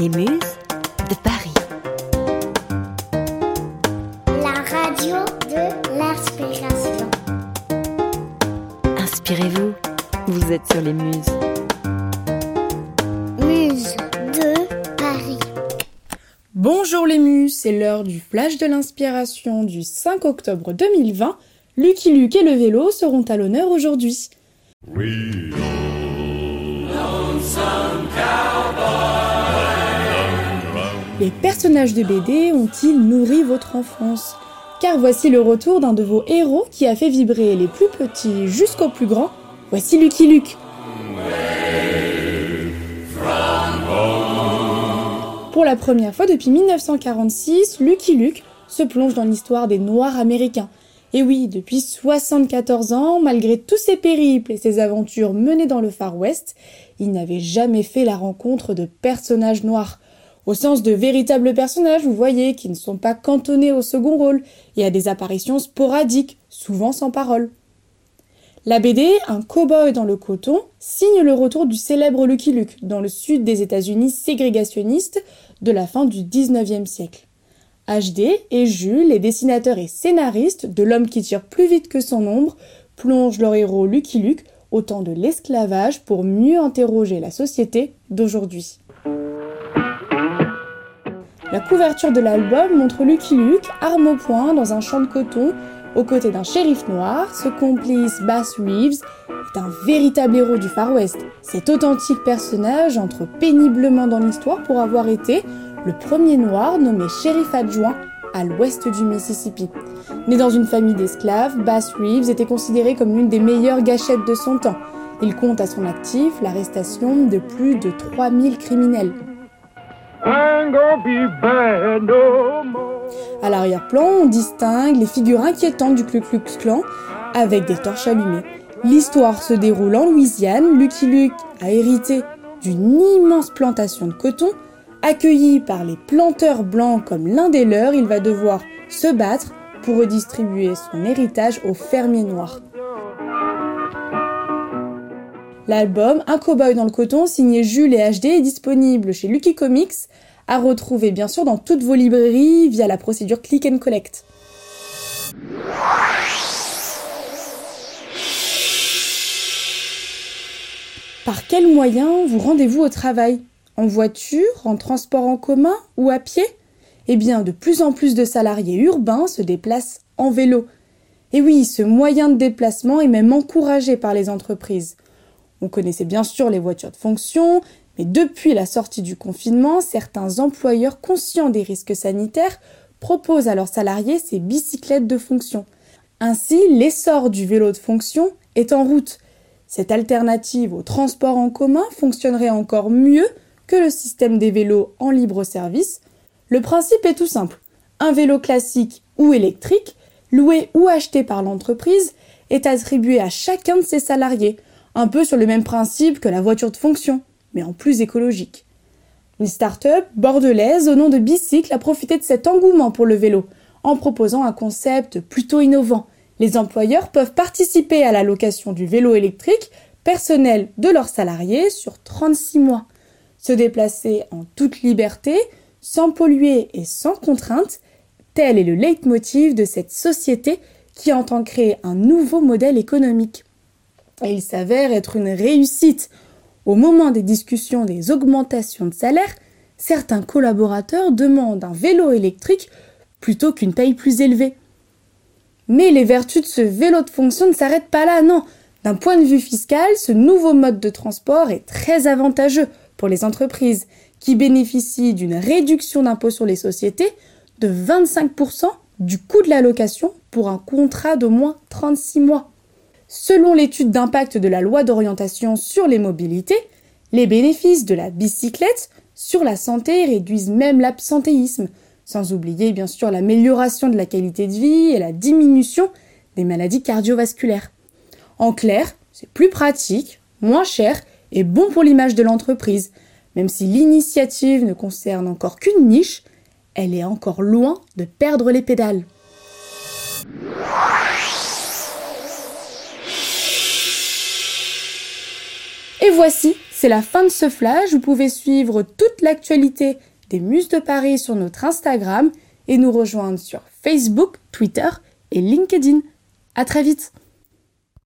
Les Muses de Paris. La radio de l'inspiration. Inspirez-vous, vous êtes sur les Muses. Muse de Paris. Bonjour les muses, c'est l'heure du flash de l'inspiration du 5 octobre 2020. Lucky Luke et le vélo seront à l'honneur aujourd'hui. Les personnages de BD ont-ils nourri votre enfance? Car voici le retour d'un de vos héros qui a fait vibrer les plus petits jusqu'aux plus grands. Voici Lucky Luke. Pour la première fois depuis 1946, Lucky Luke se plonge dans l'histoire des Noirs américains. Et oui, depuis 74 ans, malgré tous ses périples et ses aventures menées dans le Far West, il n'avait jamais fait la rencontre de personnages noirs. Au sens de véritables personnages, vous voyez, qui ne sont pas cantonnés au second rôle et à des apparitions sporadiques, souvent sans parole. La BD, un cow-boy dans le coton, signe le retour du célèbre Lucky Luke dans le sud des États-Unis ségrégationnistes de la fin du 19e siècle. HD et Jules, les dessinateurs et scénaristes de L'homme qui tire plus vite que son ombre, plongent leur héros Lucky Luke au temps de l'esclavage pour mieux interroger la société d'aujourd'hui. La couverture de l'album montre Lucky Luke, arme au poing, dans un champ de coton, aux côtés d'un shérif noir. Ce complice, Bass Reeves, est un véritable héros du Far West. Cet authentique personnage entre péniblement dans l'histoire pour avoir été le premier noir nommé shérif adjoint à l'ouest du Mississippi. Né dans une famille d'esclaves, Bass Reeves était considéré comme l'une des meilleures gâchettes de son temps. Il compte à son actif l'arrestation de plus de 3000 criminels. À l'arrière-plan, on distingue les figures inquiétantes du Ku Klux Klan avec des torches allumées. L'histoire se déroule en Louisiane. Lucky Luke a hérité d'une immense plantation de coton. Accueilli par les planteurs blancs comme l'un des leurs, il va devoir se battre pour redistribuer son héritage aux fermiers noirs. L'album Un cowboy dans le coton signé Jules et HD est disponible chez Lucky Comics, à retrouver bien sûr dans toutes vos librairies via la procédure Click and Collect. Par quels moyens vous rendez-vous au travail? En voiture, en transport en commun ou à pied? Eh bien, de plus en plus de salariés urbains se déplacent en vélo. Et oui, ce moyen de déplacement est même encouragé par les entreprises. On connaissait bien sûr les voitures de fonction, mais depuis la sortie du confinement, certains employeurs conscients des risques sanitaires proposent à leurs salariés ces bicyclettes de fonction. Ainsi, l'essor du vélo de fonction est en route. Cette alternative au transport en commun fonctionnerait encore mieux que le système des vélos en libre service. Le principe est tout simple. Un vélo classique ou électrique, loué ou acheté par l'entreprise, est attribué à chacun de ses salariés, un peu sur le même principe que la voiture de fonction, mais en plus écologique. Une start-up bordelaise au nom de Bicycle a profité de cet engouement pour le vélo, en proposant un concept plutôt innovant. Les employeurs peuvent participer à la location du vélo électrique personnel de leurs salariés sur 36 mois. Se déplacer en toute liberté, sans polluer et sans contrainte, tel est le leitmotiv de cette société qui entend créer un nouveau modèle économique. Il s'avère être une réussite. Au moment des discussions des augmentations de salaire, certains collaborateurs demandent un vélo électrique plutôt qu'une paye plus élevée. Mais les vertus de ce vélo de fonction ne s'arrêtent pas là, non. D'un point de vue fiscal, ce nouveau mode de transport est très avantageux pour les entreprises qui bénéficient d'une réduction d'impôt sur les sociétés de 25% du coût de la location pour un contrat d'au moins 36 mois. Selon l'étude d'impact de la loi d'orientation sur les mobilités, les bénéfices de la bicyclette sur la santé réduisent même l'absentéisme, sans oublier bien sûr l'amélioration de la qualité de vie et la diminution des maladies cardiovasculaires. En clair, c'est plus pratique, moins cher et bon pour l'image de l'entreprise. Même si l'initiative ne concerne encore qu'une niche, elle est encore loin de perdre les pédales. Et voici, C'est la fin de ce flash. Vous pouvez suivre toute l'actualité des Muses de Paris sur notre Instagram et nous rejoindre sur Facebook, Twitter et LinkedIn. À très vite!